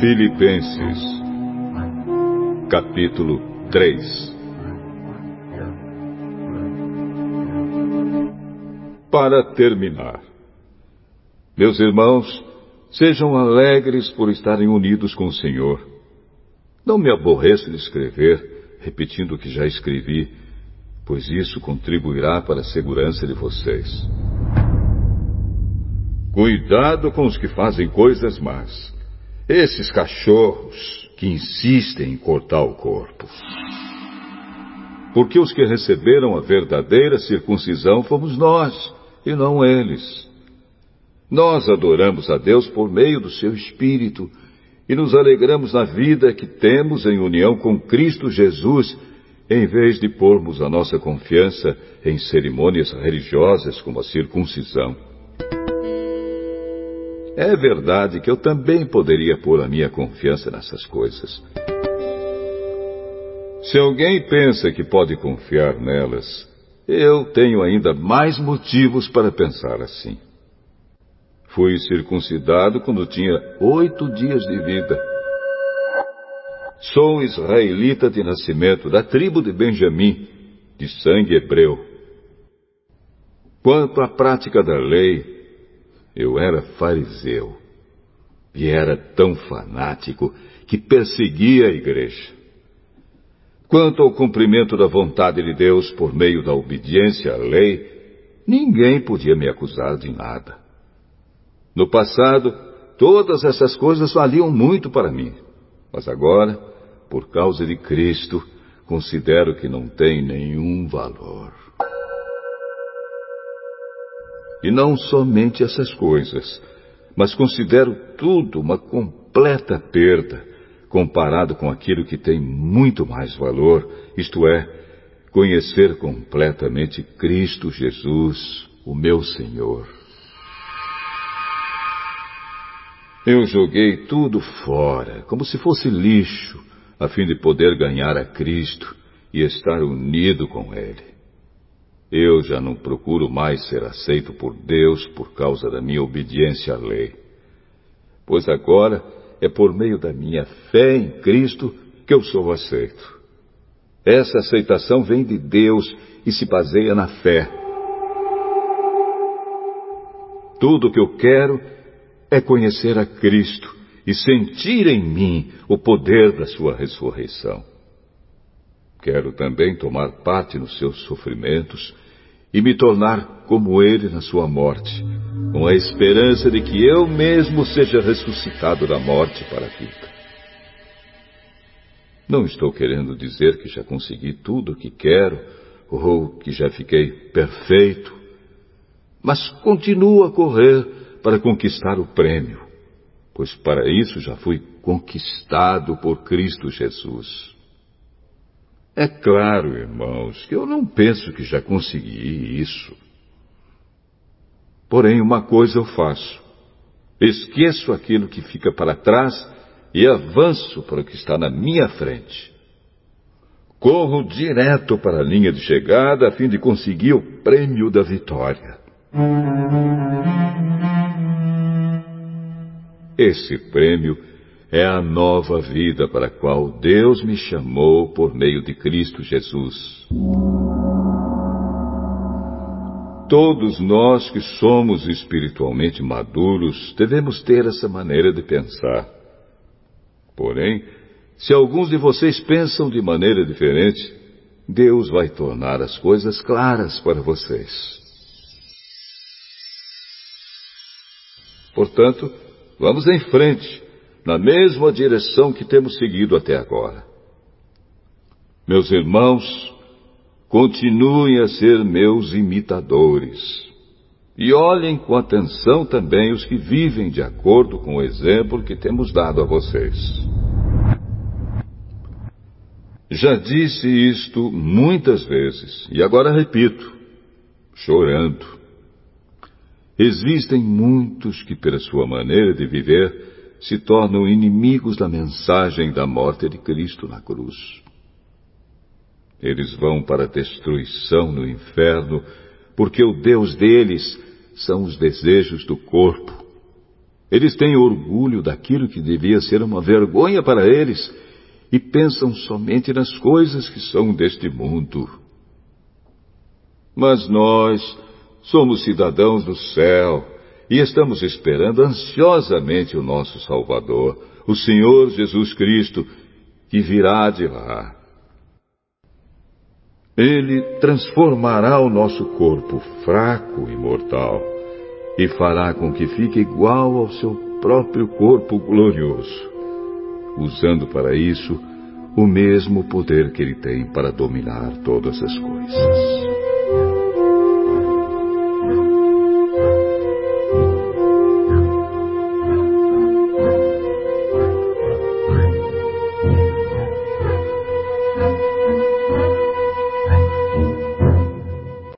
Filipenses, capítulo 3 Para terminar, meus irmãos, sejam alegres por estarem unidos com o Senhor. Não me aborreço de escrever, repetindo o que já escrevi, pois isso contribuirá para a segurança de vocês. Cuidado com os que fazem coisas más esses cachorros que insistem em cortar o corpo. Porque os que receberam a verdadeira circuncisão fomos nós, e não eles. Nós adoramos a Deus por meio do seu Espírito e nos alegramos na vida que temos em união com Cristo Jesus, em vez de pormos a nossa confiança em cerimônias religiosas como a circuncisão. É verdade que eu também poderia pôr a minha confiança nessas coisas. Se alguém pensa que pode confiar nelas, eu tenho ainda mais motivos para pensar assim. Fui circuncidado quando tinha oito dias de vida. Sou israelita de nascimento, da tribo de Benjamim, de sangue hebreu. Quanto à prática da lei, eu era fariseu e era tão fanático que perseguia a igreja. Quanto ao cumprimento da vontade de Deus por meio da obediência à lei, ninguém podia me acusar de nada. No passado, todas essas coisas valiam muito para mim, mas agora, por causa de Cristo, considero que não tem nenhum valor. E não somente essas coisas, mas considero tudo uma completa perda comparado com aquilo que tem muito mais valor, isto é, conhecer completamente Cristo Jesus, o meu Senhor. Eu joguei tudo fora, como se fosse lixo, a fim de poder ganhar a Cristo e estar unido com Ele. Eu já não procuro mais ser aceito por Deus por causa da minha obediência à lei. Pois agora é por meio da minha fé em Cristo que eu sou aceito. Essa aceitação vem de Deus e se baseia na fé. Tudo o que eu quero é conhecer a Cristo e sentir em mim o poder da sua ressurreição. Quero também tomar parte nos seus sofrimentos e me tornar como ele na sua morte, com a esperança de que eu mesmo seja ressuscitado da morte para a vida. Não estou querendo dizer que já consegui tudo o que quero ou que já fiquei perfeito, mas continuo a correr para conquistar o prêmio, pois para isso já fui conquistado por Cristo Jesus. É claro, irmãos, que eu não penso que já consegui isso. Porém, uma coisa eu faço: esqueço aquilo que fica para trás e avanço para o que está na minha frente. Corro direto para a linha de chegada a fim de conseguir o prêmio da vitória. Esse prêmio é a nova vida para a qual Deus me chamou por meio de Cristo Jesus. Todos nós que somos espiritualmente maduros devemos ter essa maneira de pensar. Porém, se alguns de vocês pensam de maneira diferente, Deus vai tornar as coisas claras para vocês. Portanto, vamos em frente na mesma direção que temos seguido até agora. Meus irmãos, continuem a ser meus imitadores. E olhem com atenção também os que vivem de acordo com o exemplo que temos dado a vocês. Já disse isto muitas vezes, e agora repito, chorando. Existem muitos que, pela sua maneira de viver, se tornam inimigos da mensagem da morte de Cristo na cruz. Eles vão para a destruição no inferno, porque o Deus deles são os desejos do corpo. Eles têm orgulho daquilo que devia ser uma vergonha para eles e pensam somente nas coisas que são deste mundo. Mas nós somos cidadãos do céu e estamos esperando ansiosamente o nosso Salvador, o Senhor Jesus Cristo, que virá de lá. Ele transformará o nosso corpo fraco e mortal e fará com que fique igual ao seu próprio corpo glorioso, usando para isso o mesmo poder que ele tem para dominar todas as coisas.